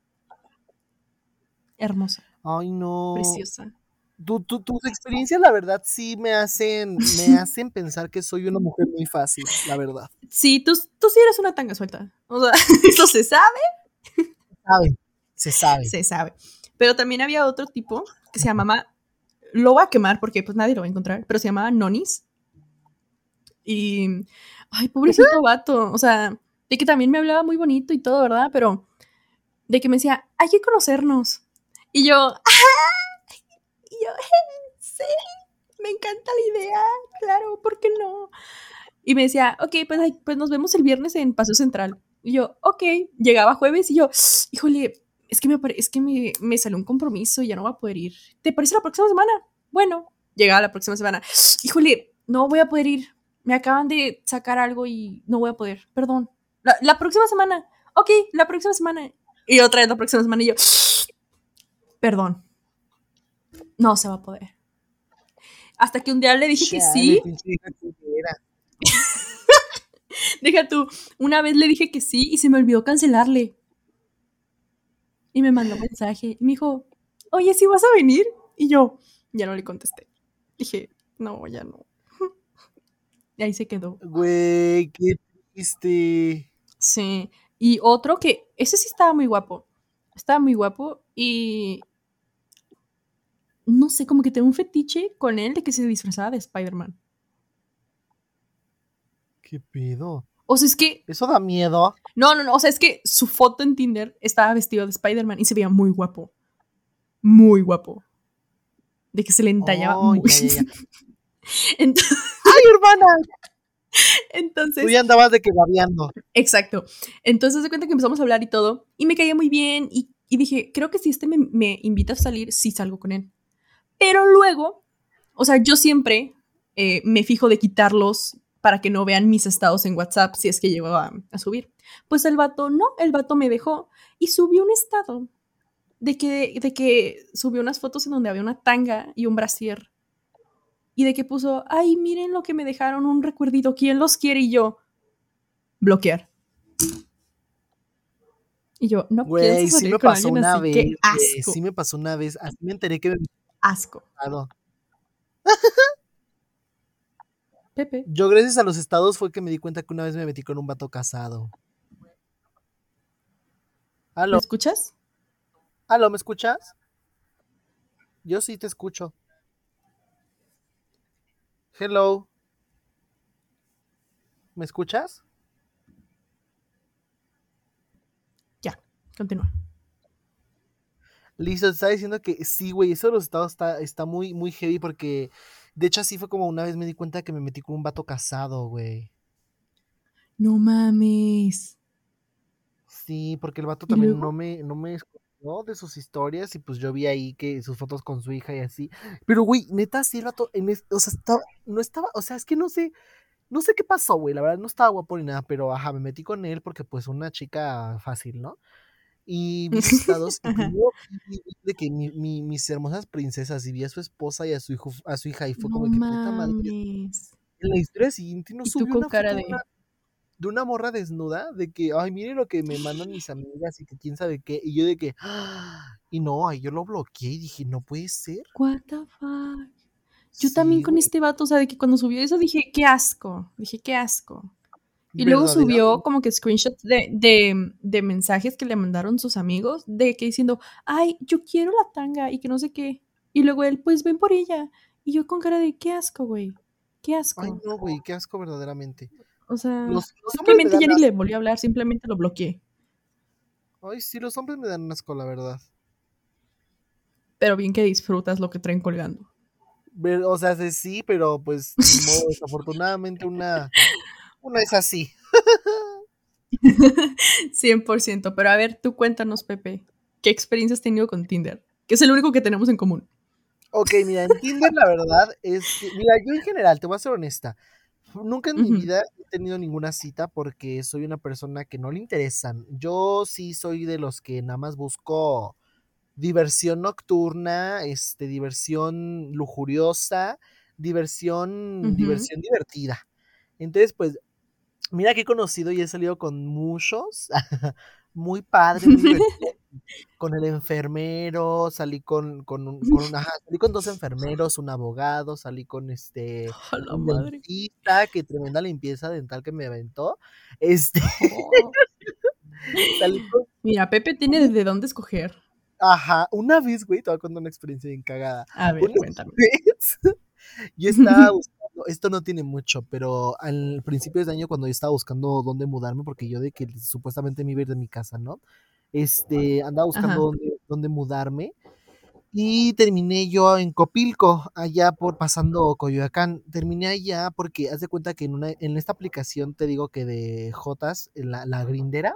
Hermosa, Ay, no. preciosa. Tu- tu- tus experiencias, la verdad, sí me hacen, me hacen pensar que soy una mujer muy fácil, la verdad. Sí, tú, tú sí eres una tanga suelta. O sea, eso se sabe. Sabe, se sabe. Se sabe. Pero también había otro tipo que se llamaba. Lo voy a quemar porque pues nadie lo va a encontrar. Pero se llamaba Nonis. Y. Ay, pobrecito vato. O sea, de que también me hablaba muy bonito y todo, ¿verdad? Pero. De que me decía, hay que conocernos. Y yo. Y yo, sí, me encanta la idea. Claro, ¿por qué no? Y me decía, ok, pues, pues nos vemos el viernes en Paseo Central. Y yo, ok, llegaba jueves y yo, híjole, es que me, es que me, me salió un compromiso y ya no voy a poder ir. ¿Te parece la próxima semana? Bueno, llegaba la próxima semana. Híjole, no voy a poder ir. Me acaban de sacar algo y no voy a poder. Perdón. La, la próxima semana. Ok, la próxima semana. Y otra vez la próxima semana y yo, perdón. No se va a poder. Hasta que un día le dije que sí. Deja tú, una vez le dije que sí y se me olvidó cancelarle. Y me mandó mensaje y me dijo, oye, ¿sí vas a venir? Y yo, ya no le contesté. Dije, no, ya no. Y ahí se quedó. Güey, qué triste. Sí. Y otro que, ese sí estaba muy guapo. Estaba muy guapo y... No sé, como que tengo un fetiche con él de que se disfrazaba de Spider-Man. ¿Qué pedo? O sea, es que Eso da miedo. No, no, no. O sea, es que su foto en Tinder estaba vestido de Spider-Man y se veía muy guapo. Muy guapo. De que se le entallaba Oh, muy. ya, ya, ya. Ent- ¡Ay, hermana! Entonces, Tú ya andabas de que babeando. exacto. Entonces se cuenta que empezamos a hablar y todo. Y me caía muy bien. Y, y dije, creo que si este me, me invita a salir, sí salgo con él. Pero luego, o sea, yo siempre eh, me fijo de quitarlos para que no vean mis estados en WhatsApp si es que llego a, a subir. Pues el vato, no, el vato me dejó y subió un estado de que, de que subió unas fotos en donde había una tanga y un brasier. Y de que puso, ay, miren lo que me dejaron, un recuerdito, ¿quién los quiere? Y yo, bloquear. Y yo, no Güey, sí me pasó una así, vez. qué güey, asco, Sí me pasó una vez. Así me enteré que me asco. Pepe, Yo, gracias a los estados, fue que me di cuenta que una vez me metí con un vato casado. ¿me Aló, escuchas? aló, ¿me escuchas? Yo sí te escucho. Hello. ¿Me escuchas? Ya, continúa. Listo, te estaba diciendo que sí, güey, eso de los estados está, está muy, muy heavy porque, de hecho, así fue como una vez me di cuenta que me metí con un vato casado, güey. No mames. Sí, porque el vato ¿Y también no me, no me escondió de sus historias y pues yo vi ahí que sus fotos con su hija y así. Pero, güey, neta, sí el vato, en es- o sea, estaba, no estaba, o sea, es que no sé, no sé qué pasó, güey, la verdad no estaba guapo ni nada, pero ajá, me metí con él porque pues una chica fácil, ¿no? Y sus estados y primero de que mi- mi- mis hermosas princesas y vi a su esposa y a su hijo, a su hija y fue No como de que puta madre. mames. En la historia siguiente tú subió una cara foto de una, de una morra desnuda, de que, ay, mire lo que me mandan mis amigas y que quién sabe qué, y yo de que, "Ah", y no, yo lo bloqueé y dije, no puede ser. What the fuck. Yo también con güey, este vato, o sea, de que cuando subió eso dije, qué asco. Dije, qué asco. Y luego subió como que screenshots de, de, de mensajes que le mandaron sus amigos, de que diciendo, ay, yo quiero la tanga y que no sé qué. Y luego él, pues ven por ella. Y yo con cara de, qué asco, güey. Qué asco. Ay, no, güey, qué asco verdaderamente. O sea, Los, los simplemente ya ni le volví a hablar, simplemente lo bloqueé. Ay, sí, los hombres me dan asco, la verdad. Pero bien que disfrutas lo que traen colgando. O sea, sí, pero pues, desafortunadamente una, una es así. 100%. Pero a ver, tú cuéntanos, Pepe, ¿qué experiencia has tenido con Tinder? Que es el único que tenemos en común. Ok, mira, en Tinder la verdad es que, mira, yo en general, te voy a ser honesta, nunca en mi vida he tenido ninguna cita porque soy una persona que no le interesan. Yo sí soy de los que nada más busco diversión nocturna, este, diversión lujuriosa, diversión, diversión divertida. Entonces, pues, mira que he conocido y he salido con muchos, muy padre, muy con el enfermero, salí con, con, un, con una, salí con dos enfermeros, un abogado, salí con este un dentista, que tremenda limpieza dental que me aventó. Este oh. Mira, Pepe tiene desde dónde escoger. Ajá, una vez, güey, te voy a contar una experiencia bien cagada. A ver, cuéntame. yo estaba buscando, esto no tiene mucho, pero al principio de año cuando yo estaba buscando dónde mudarme, porque yo de que supuestamente me iba a ir de mi casa, ¿no? Este, andaba buscando dónde, mudarme. Y terminé yo en Copilco, allá por pasando Coyoacán. Terminé allá porque haz de cuenta que en, una, en esta aplicación te digo que de Jotas, la, la grindera,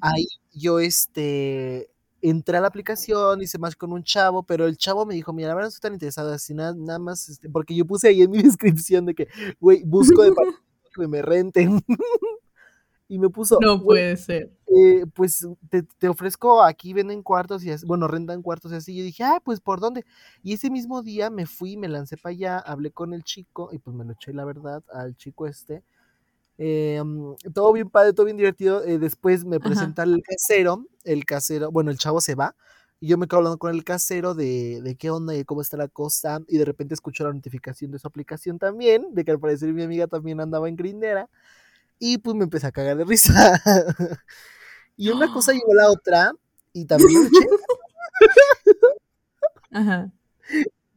ahí yo este entré a la aplicación, hice más con un chavo, pero el chavo me dijo, mira, la verdad no estoy tan interesado así, nada, nada más, este, porque yo puse ahí en mi descripción de que, güey, busco de que me renten. y me puso. No puede ser. Eh, pues te, ofrezco aquí, venden cuartos y así, bueno, rentan cuartos y así. Y yo dije, ah, pues por dónde. Y ese mismo día me fui, me lancé para allá, hablé con el chico y pues me lo eché la verdad al chico este. Em, todo bien padre, todo bien divertido. Eh, después me presenta el casero, el casero, bueno, el chavo se va. Y yo me quedo hablando con el casero de, de qué onda y cómo está la cosa. Y de repente escucho la notificación de su aplicación también, de que al parecer mi amiga también andaba en Grindera. Y pues me empecé a cagar de risa. y una cosa llegó la otra y también Ajá.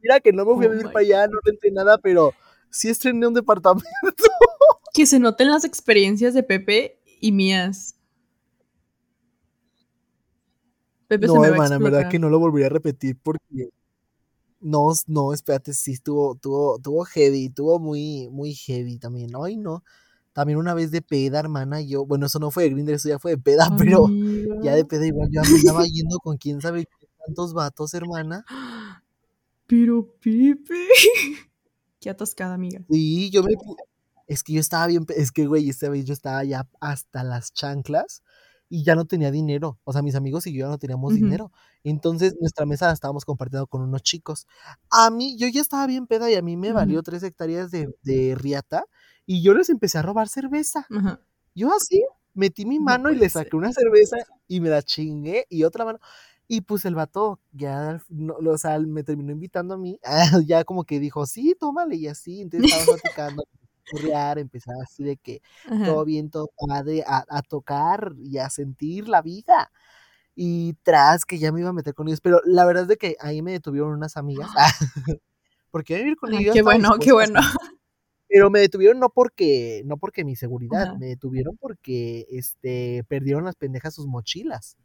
Mira que no me fui a oh vivir para allá, no renté nada, pero sí estrené un departamento. que se noten las experiencias de Pepe y mías. Pepe no, se me hermana, en verdad que no lo volvería a repetir porque no, no, espérate, sí estuvo, tuvo, tuvo heavy, tuvo muy, muy heavy también. Ay, no. También una vez de peda, hermana, yo, bueno, eso no fue de Grindr, eso ya fue de peda, pero ya de peda igual yo andaba yendo con quién sabe cuántos vatos, hermana. Pero Pepe. Qué atascada, amiga. Sí, yo me es que yo estaba bien, es que güey, esta vez yo estaba ya hasta las chanclas y ya no tenía dinero. O sea, mis amigos y yo ya no teníamos dinero. Entonces, nuestra mesa la estábamos compartiendo con unos chicos. A mí, yo ya estaba bien peda y a mí me valió tres hectáreas de, de riata y yo les empecé a robar cerveza. Yo así metí mi mano y le saqué una cerveza y me la chingué y otra mano. Y pues el vato ya, no, o sea, me terminó invitando a mí, ya como que dijo, sí, tómale y así. Entonces estaba platicando, a empezar así de que todo bien, todo padre, a, a tocar y a sentir la vida y tras que ya me iba a meter con ellos, pero la verdad es de que ahí me detuvieron unas amigas, porque iba a vivir con ellos. Qué bueno, qué bueno. Pero me detuvieron no porque, no porque mi seguridad, me detuvieron porque este perdieron las pendejas sus mochilas.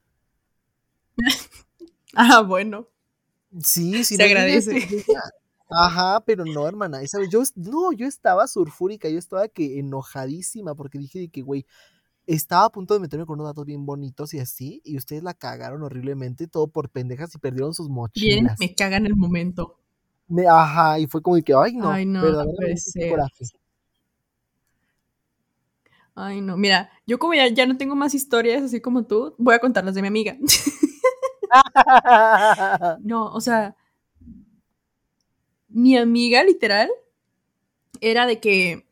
ah, bueno. Sí, sí. Se agradece. Ajá, pero no, hermana, esa vez yo, no, yo estaba surfúrica, yo estaba que enojadísima porque dije que, güey, estaba a punto de meterme con unos datos bien bonitos y así, y ustedes la cagaron horriblemente, todo por pendejas y perdieron sus mochilas. Bien, me cagan el momento ajá, y fue como que, ay, no, ay, no, Ay, no, mira, yo como ya, ya no tengo más historias así como tú, voy a contarlas de mi amiga. no, o sea, mi amiga literal era de que,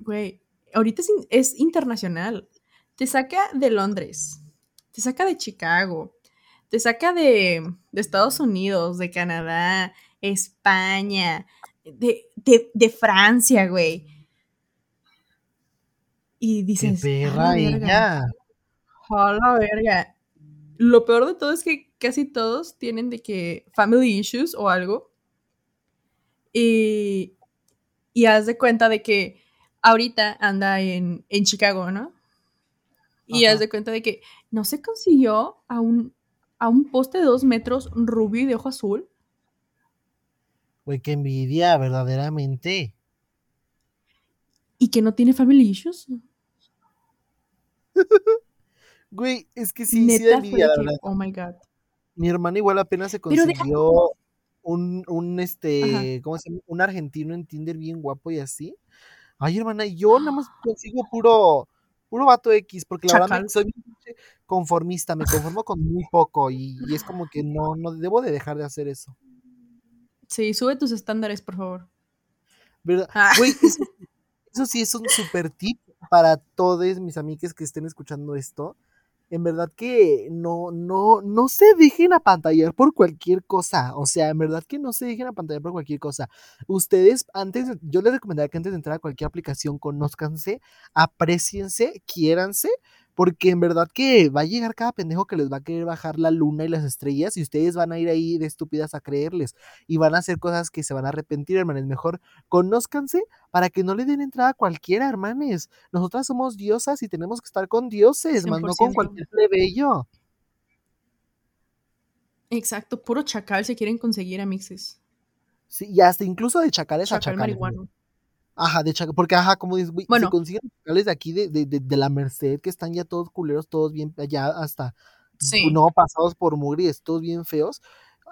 güey, ahorita es, internacional. Te saca de Londres, te saca de Chicago, te saca de, de Estados Unidos, de Canadá, España, de, de, Francia, güey. Y dices, ¡Qué perra ella! la verga! Lo peor de todo es que casi todos tienen de que family issues o algo. Y, y haz de cuenta de que ahorita anda en, en Chicago, ¿no? Y haz de cuenta de que no se consiguió a un, a un poste de dos metros rubio y de ojo azul Güey, qué envidia, verdaderamente. ¿Y que no tiene family issues? Güey, es que sí, sí Neta da fue envidia, de la que, verdad. oh my god. Mi hermana igual apenas se consiguió un, un, Ajá. este, ¿cómo se llama? Un argentino en Tinder bien guapo y así. Ay, hermana, yo nada más consigo puro, puro vato X, porque la verdad soy conformista, me conformo con muy poco y, y es como que no, no debo de dejar de hacer eso. Sí, sube tus estándares, por favor. ¿Verdad? Ah. Güey, eso, eso sí es un super tip para todos mis amigos que estén escuchando esto. En verdad que no, no, no se dejen apantallar por cualquier cosa. O sea, en verdad que no se dejen apantallar por cualquier cosa. Ustedes, antes, yo les recomendaría que antes de entrar a cualquier aplicación, conózcanse, apreciense, quiéranse, porque en verdad que va a llegar cada pendejo que les va a querer bajar la luna y las estrellas y ustedes van a ir ahí de estúpidas a creerles y van a hacer cosas que se van a arrepentir, hermanos. Mejor conózcanse para que no le den entrada a cualquiera, hermanes. Nosotras somos diosas y tenemos que estar con dioses, más no con 100%. cualquier plebeyo. Exacto, puro chacal se quieren conseguir a mixes. Sí, y hasta incluso de chacales a Chacal chacales. güey. marihuano. Ajá, de chacal, porque ajá, como dices, güey, se Bueno. consiguen chacales de aquí de, de, de, de la Merced, que están ya todos culeros, todos bien, ya hasta, Sí. no, pasados por mugres, todos bien feos.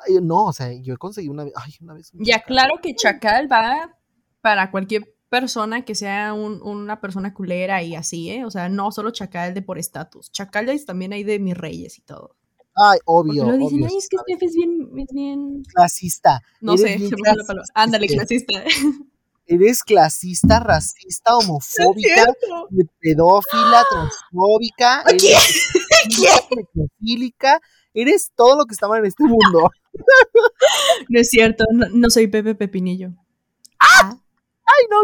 Ay, no, o sea, yo conseguí una vez, ay, una vez. un Ya, chacal. claro que chacal va para cualquier persona que sea un- una persona culera y así, ¿eh? O sea, no solo chacal de por estatus. Chacales también hay de mis reyes y todo. Ay, Porque obvio, lo dicen, obvio. ay, es que Steph es bien, es bien... Clasista. No eres sé, se me la palabra. Ándale, clasista. Eres clasista, racista, homofóbica, cierto. pedófila, transfóbica, ¿Qué? eres necrofílica, eres todo lo que está mal en este mundo. No es cierto, no, no soy Pepe Pepinillo. Ay, no,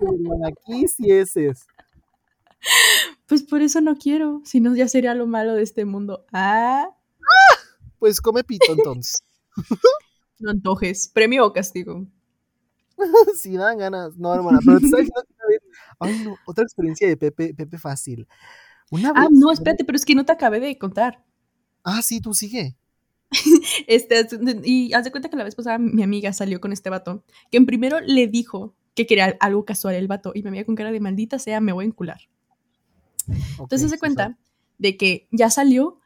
hermana, aquí sí es es. Pues por eso no quiero, si no ya sería lo malo de este mundo. Ah, Pues come pito entonces. no antojes. ¿Premio o castigo? si dan ganas. No, hermana, pero te vez. Ay, no, otra experiencia de Pepe, Pepe fácil. Una Ah, vez. no, espérate, pero es que no te acabé de contar. Ah, sí, tú sigue. Este, y haz de cuenta que la vez pasada mi amiga salió con este vato, que en primero le dijo que quería algo casual el vato, y mi amiga con cara de maldita sea, me voy a encular. Entonces se cuenta de que ya salió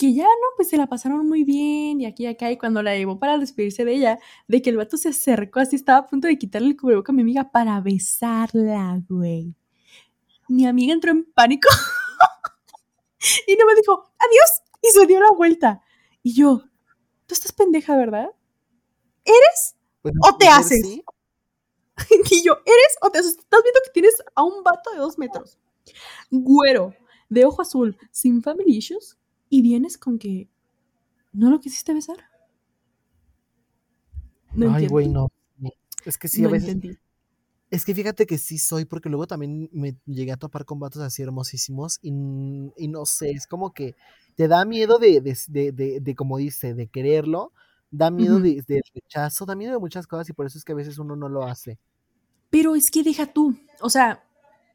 que ya no, pues se la pasaron muy bien y aquí y acá, y cuando la llevó para despedirse de ella, de que el vato se acercó así, estaba a punto de quitarle el cubreboca a mi amiga para besarla, güey. Mi amiga entró en pánico y no me dijo, adiós, y se dio la vuelta. Y yo, tú estás pendeja, ¿verdad? Pues, ¿O te haces? sí. Y yo, ¿eres o te haces? Estás viendo que tienes a un vato de dos metros, güero, de ojo azul, sin family issues, y vienes con que no lo quisiste besar. No Ay, güey, no. Es que sí, no a veces. entendí. Es que fíjate que sí soy, porque luego también me llegué a topar con vatos así hermosísimos y, no sé, es como que te da miedo de, de, de, de- de, como dice, de quererlo, da miedo de, de rechazo, da miedo de muchas cosas y por eso es que a veces uno no lo hace. Pero es que deja tú. O sea,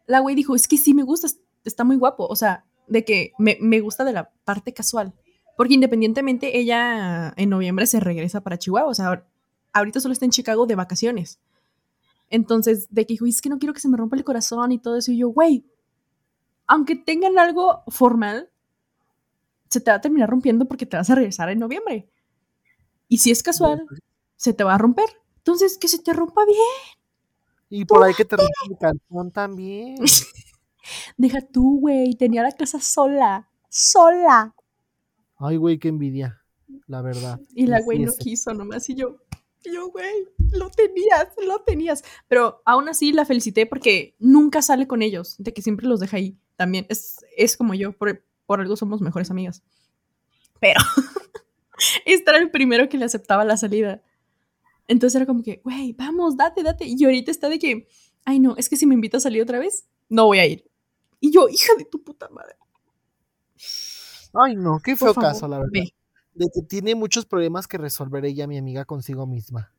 la güey dijo, es que sí me gusta, está muy guapo. O sea, de que me, me gusta de la parte casual. Porque independientemente, ella en noviembre se regresa para Chihuahua. O sea, ahorita solo está en Chicago de vacaciones. Entonces, de que dijo, es que no quiero que se me rompa el corazón y todo eso. Y yo, güey, aunque tengan algo formal, se te va a terminar rompiendo porque te vas a regresar en noviembre. Y si es casual, se te va a romper. Entonces, que se te rompa bien. Y por ahí que te rompe el calzón también. Deja tú, güey. Tenía la casa sola. Sola. Ay, güey, qué envidia, la verdad. Y la güey no quiso nomás. Y yo, yo, güey, lo tenías, lo tenías. Pero aún así la felicité porque nunca sale con ellos. De que siempre los deja ahí. También es, es como yo. Por, por algo somos mejores amigas. Pero este era el primero que le aceptaba la salida. Entonces era como que, güey, vamos, date, date. Y ahorita está de que, ay, no, es que si me invita a salir otra vez, no voy a ir. Y yo, hija de tu puta madre. Ay, no, qué feo favor, caso, la verdad. ve. De que tiene muchos problemas que resolver ella, mi amiga, consigo misma.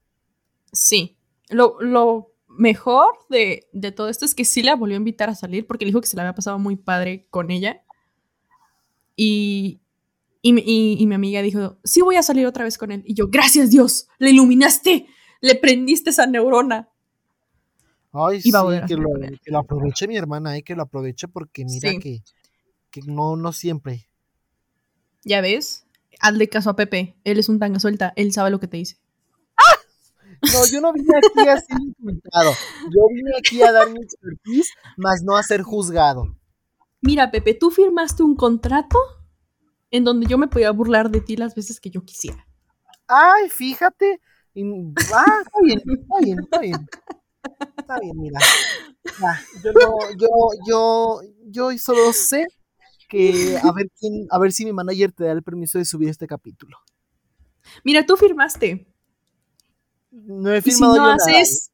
Sí. Lo, lo mejor de, de todo esto es que sí la volvió a invitar a salir porque le dijo que se la había pasado muy padre con ella. Y, y- y mi amiga dijo, sí voy a salir otra vez con él. Y yo, gracias Dios, le iluminaste, le prendiste esa neurona. Ay, Y sí, que lo, que aproveche mi hermana, eh, que lo aproveche porque mira Sí. que, que no, no siempre. ¿Ya ves? Hazle caso a Pepe. Él es un tanga suelta. Él sabe lo que te dice. No, yo no vine aquí a ser insultado. Yo vine aquí a dar mi expertise, más no a ser juzgado. Mira, Pepe, tú firmaste un contrato en donde yo me podía burlar de ti las veces que yo quisiera. Ay, fíjate. y- ah, está bien, está bien, está bien. Está bien, mira. Ya, yo, no- yo, yo, yo solo sé que a ver quién, a ver si mi manager te da el permiso de subir este capítulo. Mira, tú firmaste. No he Y si firmado no yo nada. ¿eh? haces,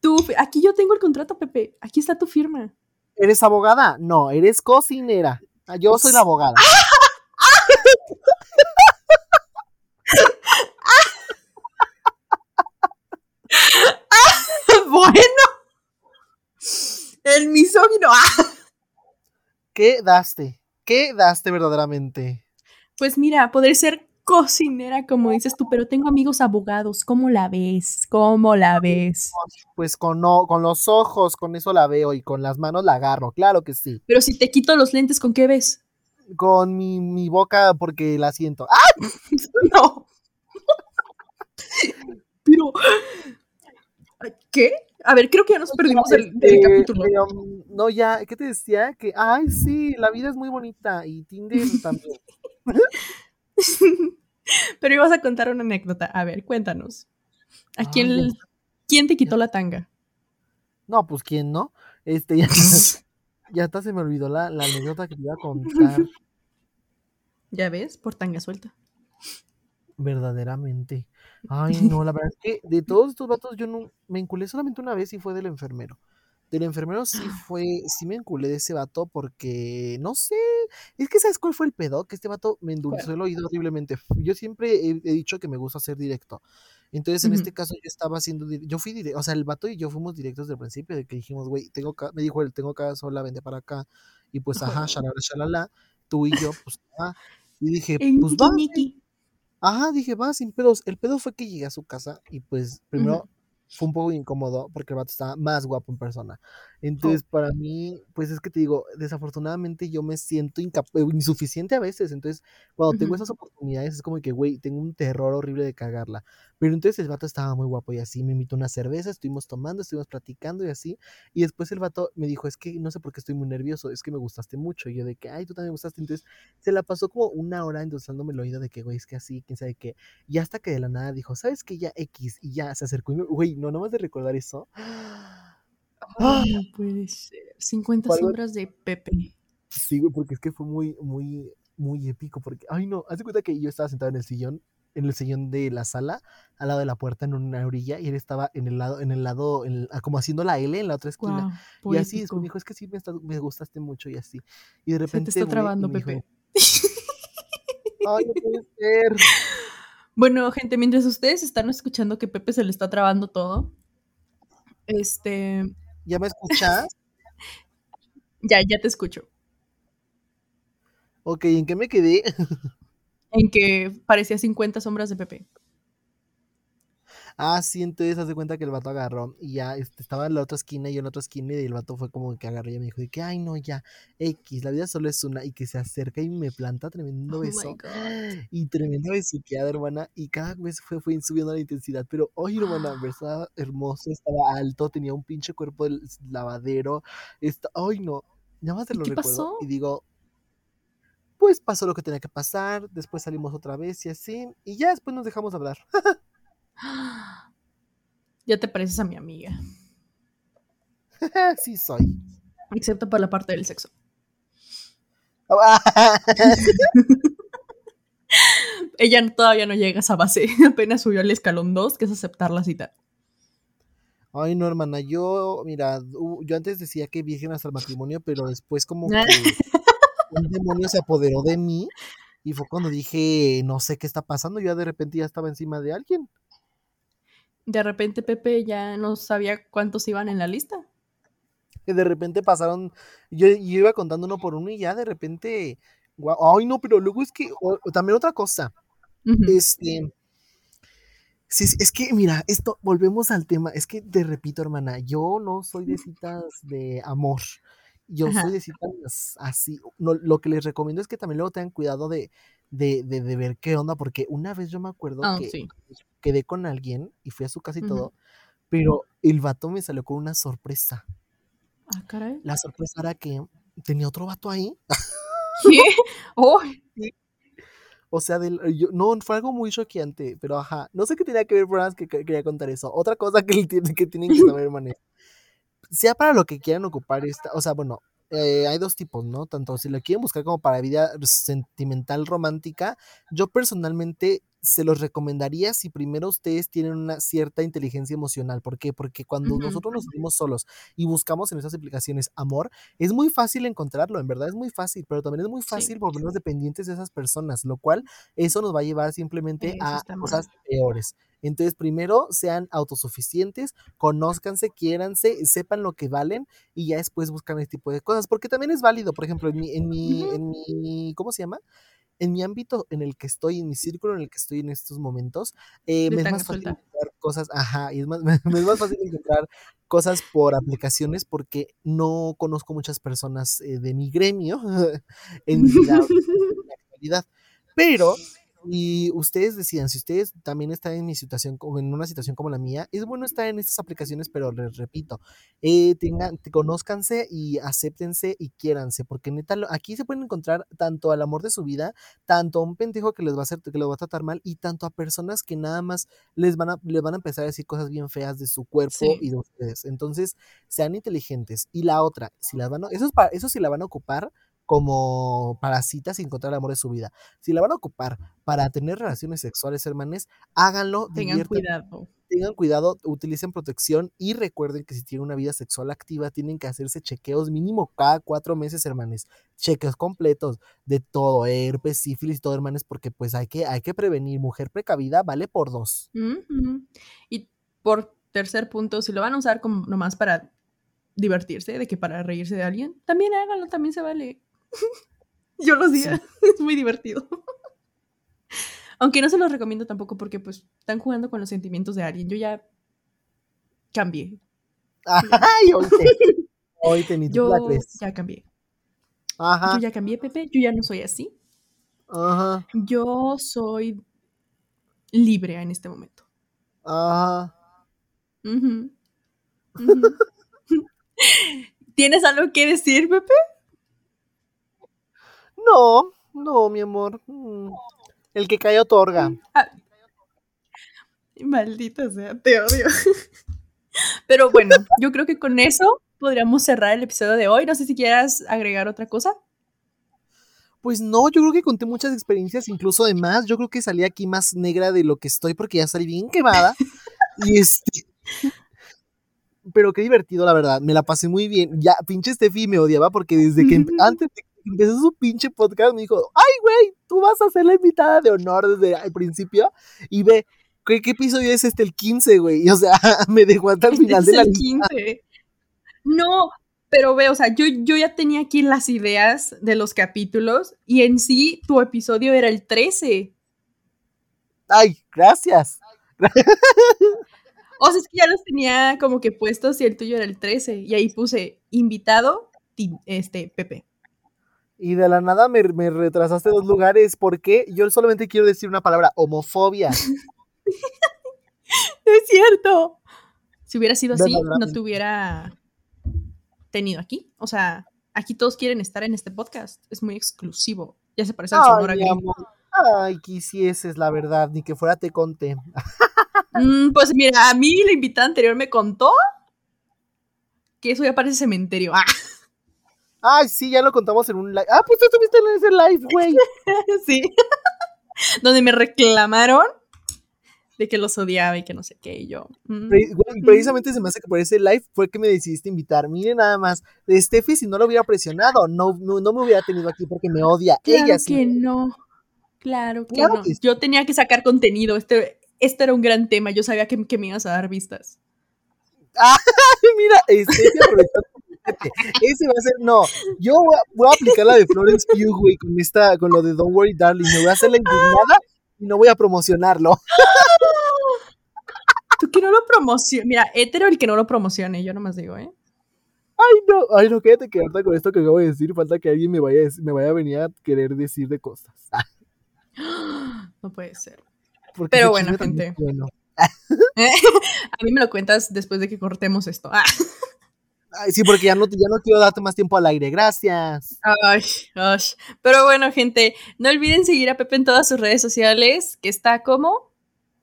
tú, aquí yo tengo el contrato, Pepe. Aquí está tu firma. ¿Eres abogada? No, eres cocinera. Ah, Yo soy la abogada. bueno. El ¡Ah! ¿Qué daste? ¿Qué daste verdaderamente? Pues mira, poder ser cocinera, como dices tú, pero tengo amigos abogados. ¿Cómo la ves? ¿Cómo la ves? Pues con, no, con los ojos, con eso la veo y con las manos la agarro, claro que sí. Pero si te quito los lentes, ¿con qué ves? Con mi, mi boca porque la siento. ¡Ah! No. Pero. ¿Qué? A ver, creo que ya nos perdimos del, del capítulo. eh, um, no, ya, ¿qué te decía? Que, ay, sí, la vida es muy bonita y Tinder también. Pero ibas a contar una anécdota. A ver, cuéntanos. ¿A quién, Ay, quién te quitó la tanga? No, pues quién no. Este, ya, ya hasta se me olvidó la, la anécdota que te iba a contar. Ya ves, por tanga suelta. Verdaderamente. Ay, no, la verdad es que de todos estos vatos yo no me enculé solamente una vez y fue del enfermero. Del enfermero sí fue, sí me enculé de ese vato porque, no sé, es que ¿sabes cuál fue el pedo? Que este vato me endulzó ¿Cuál? el oído horriblemente. Yo siempre he, he dicho que me gusta ser directo. Entonces, en Ujú. este caso yo estaba haciendo, yo fui directo, o sea, el vato y yo fuimos directos desde el principio, de que dijimos, güey, tengo me dijo él, tengo casa sola, vente para acá. Y pues, ajá, shalala, shalala, tú y yo, pues. Y dije, pues Niki. Ajá, dije, va, sin pedos. El pedo fue que llegué a su casa y pues primero fue un poco incómodo porque el vato estaba más guapo en persona. Entonces, Oh. para mí, pues es que te digo, desafortunadamente yo me siento eh, insuficiente a veces. Entonces, cuando tengo esas oportunidades es como que, güey, tengo un terror horrible de cagarla. Pero entonces el vato estaba muy guapo y así me invitó una cerveza, estuvimos tomando, estuvimos platicando y así. Y después el vato me dijo, es que no sé por qué estoy muy nervioso, es que me gustaste mucho. Y yo de que, ay, tú también me gustaste. Entonces, se la pasó como una hora endulzándome el oído de que, güey, es que así, quién sabe qué. Y hasta que de la nada dijo, ¿sabes qué? Ya X. Y ya se acercó y me, güey, no, nomás de recordar eso. Ay, no puede ser. 50 Fue algo- sombras de Pepe. Sí, güey, porque es que fue muy, muy, muy épico. Porque, ay, no, haz de cuenta que yo estaba sentado en el sillón, en el sillón de la sala, al lado de la puerta, en una orilla, y él estaba en el lado, en el lado, en el- ah, como haciendo la L en la otra esquina. Wow, Y así, poético. me dijo, es que sí, me, está- me gustaste mucho y así. Y de Se repente. te está trabando, dijo, Pepe. Ay, no puede ser. Bueno, gente, mientras ustedes están escuchando que Pepe se le está trabando todo, este, ¿Ya me escuchas? ya, ya te escucho. ok, ¿en qué me quedé? En que parecía 50 sombras de Pepe. Ah, sí, entonces haz de cuenta que el vato agarró y ya este, estaba en la otra esquina y yo en la otra esquina y el vato fue como que agarró y me dijo de que, ay, no, ya, X, la vida solo es una y que se acerca y me planta tremendo Oh my beso God. y tremenda besuqueada, hermana, y cada vez fue, fue subiendo la intensidad, pero, oye, hermana, estaba hermoso, estaba alto, tenía un pinche cuerpo de lavadero, está, ay, no, nada más te ¿Y lo recuerdo pasó? y digo, pues pasó lo que tenía que pasar, después salimos otra vez y así, y ya después nos dejamos hablar. Ya te pareces a mi amiga, sí soy. excepto por la parte del sexo. Ella todavía no llega a esa base, apenas subió al escalón 2, que es aceptar la cita. Ay, no, hermana, yo, mira, yo antes decía que virgen hasta el matrimonio, pero después como que un demonio se apoderó de mí y fue cuando dije, no sé qué está pasando, yo ya de repente ya estaba encima de alguien. De repente Pepe ya no sabía cuántos iban en la lista. Que de repente pasaron, yo, yo iba contando uno por uno y ya de repente, guau, ay, no, pero luego es que, o- también otra cosa, este, sí, es que, mira, esto, volvemos al tema. Es que te repito, hermana, yo no soy de citas de amor. Yo soy de citas así. No, lo que les recomiendo es que también luego tengan cuidado de, de, de, de ver qué onda, porque una vez yo me acuerdo Ah, que sí. quedé con alguien y fui a su casa y todo, pero el vato me salió con una sorpresa. Ah, caray. La sorpresa era que tenía otro vato ahí. ¿Qué? Oh, O sea, del, yo- no, fue algo muy choqueante, pero ajá, no sé qué tenía que ver, pero que que quería contar eso. Otra cosa que, tiene- que tienen que saber, hermanos, sea para lo que quieran ocupar esta, o sea, bueno, eh, hay dos tipos, ¿no? Tanto si lo quieren buscar como para vida sentimental romántica, yo personalmente se los recomendaría si primero ustedes tienen una cierta inteligencia emocional. ¿Por qué? Porque cuando nosotros nos sentimos solos y buscamos en esas aplicaciones amor, es muy fácil encontrarlo, en verdad es muy fácil, pero también es muy Sí. fácil volvernos dependientes de esas personas, lo cual eso nos va a llevar simplemente a mal. cosas peores. Entonces, primero sean autosuficientes, conózcanse, quiéranse, sepan lo que valen y ya después buscan este tipo de cosas, porque también es válido, por ejemplo, en mi, en mi, en mi, ¿cómo se llama? En mi ámbito en el que estoy, en mi círculo en el que estoy en estos momentos, eh, me es más fácil suelta. encontrar cosas, ajá, y es más, me es más fácil encontrar cosas por aplicaciones porque no conozco muchas personas eh, de mi gremio en mi vida en la actualidad. Pero, y ustedes decidan, si ustedes también están en mi situación, como en una situación como la mía, es bueno estar en estas aplicaciones, pero les repito, eh, tengan, te- conózcanse y acéptense y quiéranse, porque neta, aquí se pueden encontrar tanto al amor de su vida, tanto a un pendejo que les va a hacer, que los va a tratar mal, y tanto a personas que nada más les van a, les van a empezar a decir cosas bien feas de su cuerpo Sí. y de ustedes. Entonces, sean inteligentes. Y la otra, si las van a, eso es para, eso sí la van a ocupar como para citas y encontrar el amor de su vida. Si la van a ocupar para tener relaciones sexuales, hermanes, háganlo, Tengan cuidado. tengan cuidado, utilicen protección y recuerden que si tienen una vida sexual activa, tienen que hacerse chequeos mínimo cada cuatro meses, hermanes. Chequeos completos de todo, herpes, sífilis, todo, hermanes, porque pues hay que, hay que prevenir. Mujer precavida vale por dos. Y por tercer punto, si lo van a usar como nomás para divertirse, de que para reírse de alguien, también háganlo, también se vale. Yo lo Sí. hacía, es muy divertido. Aunque no se los recomiendo tampoco porque pues están jugando con los sentimientos de alguien. Yo ya cambié. Ay. Oíste, ni tú la Yo crees. ya cambié. Ajá, Yo ya cambié, Pepe. Yo ya no soy así. ajá, Yo soy libre en este momento. ajá. ¿Tienes algo que decir, Pepe? No, no, mi amor. Mm. El que cae otorga. Ah, maldita sea, te odio. Pero bueno, yo creo que con eso podríamos cerrar el episodio de hoy. No sé si quieras agregar otra cosa. Pues no, yo creo que conté muchas experiencias, incluso de más. Yo creo que salí aquí más negra de lo que estoy porque ya salí bien quemada. y este. Pero qué divertido, la verdad. Me la pasé muy bien. Ya, pinche Steffi me odiaba porque desde que antes de empezó su pinche podcast me dijo: Ay, güey, tú vas a ser la invitada de honor desde el principio. Y ve, ¿qué, qué episodio es este? El 15, güey. Y, o sea, me dejó hasta el final es de la el lista. 15. No, pero ve, o sea, yo, yo ya tenía aquí las ideas de los capítulos y en sí tu episodio era el 13. Ay, gracias. O sea, es que ya los tenía como que puestos y el tuyo era el 13. Y ahí puse invitado, este, Pepe. Y de la nada me, me retrasaste dos lugares. ¿Por qué? Yo solamente quiero decir una palabra: homofobia. No es cierto. Si hubiera sido así, no te hubiera tenido aquí. O sea, aquí todos quieren estar en este podcast. Es muy exclusivo. Ya se parece al Sonora amor. Ay, quisieses, la verdad, ni que fuera te conté. Mm, pues mira, a mí la invitada anterior me contó que eso ya parece cementerio. Ah, Ay, sí, ya lo contamos en un live. Ah, pues tú estuviste en ese live, güey. sí. Donde me reclamaron de que los odiaba y que no sé qué. Y yo. mm, Pre- güey, Precisamente se me hace que por ese live fue que me decidiste invitar. Mire nada más, de Steffi, si no lo hubiera presionado, no, no, no me hubiera tenido aquí porque me odia. Claro Ella sí. que no. Claro que Claro no. que. Yo tenía que sacar contenido. Este, este era un gran tema. Yo sabía que, que me ibas a dar vistas. Mira, Steffi aprovechando Ese va a ser, no. Yo voy a, voy a aplicar la de Florence Pugh, güey, con esta, con lo de Don't Worry Darling. Me voy a hacer la indignada y no voy a promocionarlo. que no lo promocione. Mira, hétero el que no lo promocione, yo nomás digo, ¿eh? Ay, no, ay, no, quédate que ahorita con esto que acabo de decir, falta que alguien me vaya, me vaya a venir a querer decir de cosas. No puede ser. Porque Pero bueno, gente. A mí me lo cuentas después de que cortemos esto. Ah. Ay, sí, porque ya no, ya no quiero darte más tiempo al aire, gracias. Ay, ay. Pero bueno, gente, no olviden seguir a Pepe en todas sus redes sociales, que está como.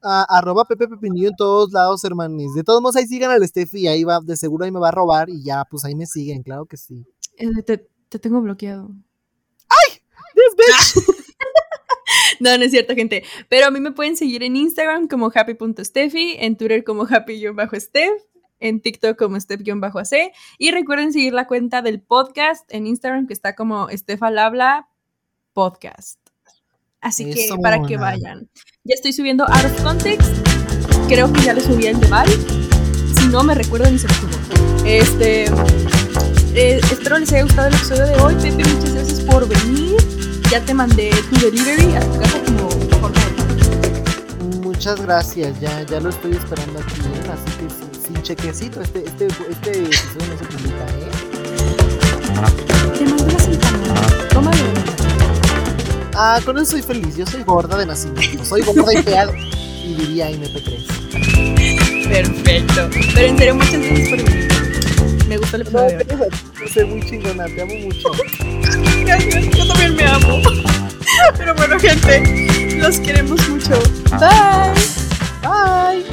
Ah, arroba Pepe Pepinillo en todos lados, hermanis. De todos modos, ahí sigan al Steffi, ahí va, de seguro ahí me va a robar y ya, pues ahí me siguen, claro que sí. eh, te, te tengo bloqueado. Yes, bitch. No, no es cierto, gente. Pero a mí me pueden seguir en Instagram como happy.steffi, en Twitter como happy-steph, en TikTok como steph-ac. Y recuerden seguir la cuenta del podcast en Instagram que está como Estefalabla Podcast. Así que para que vayan. Ya estoy subiendo out of context. Creo que ya le subí el de Val. Si no, me recuerdan y se lo subo. Este. eh, espero les haya gustado el episodio de hoy. Pepe, muchas gracias por venir. Ya te mandé tu delivery a tu casa como forma de Muchas gracias, ya, ya lo estoy esperando aquí, ¿eh? así que sí, sin chequecito, este, este, este episodio no se publica, ¿eh? Te mando una cinta. Tómalo. Ah, con eso soy feliz, yo soy gorda de nacimiento, soy gorda y fea y diría MP3. Perfecto. Pero en serio, muchas gracias por venir. Me gustó el No, episodio hoy. yo soy muy chingona, te amo mucho. Gracias, yo también me amo. Pero bueno, gente, los queremos mucho. Bye.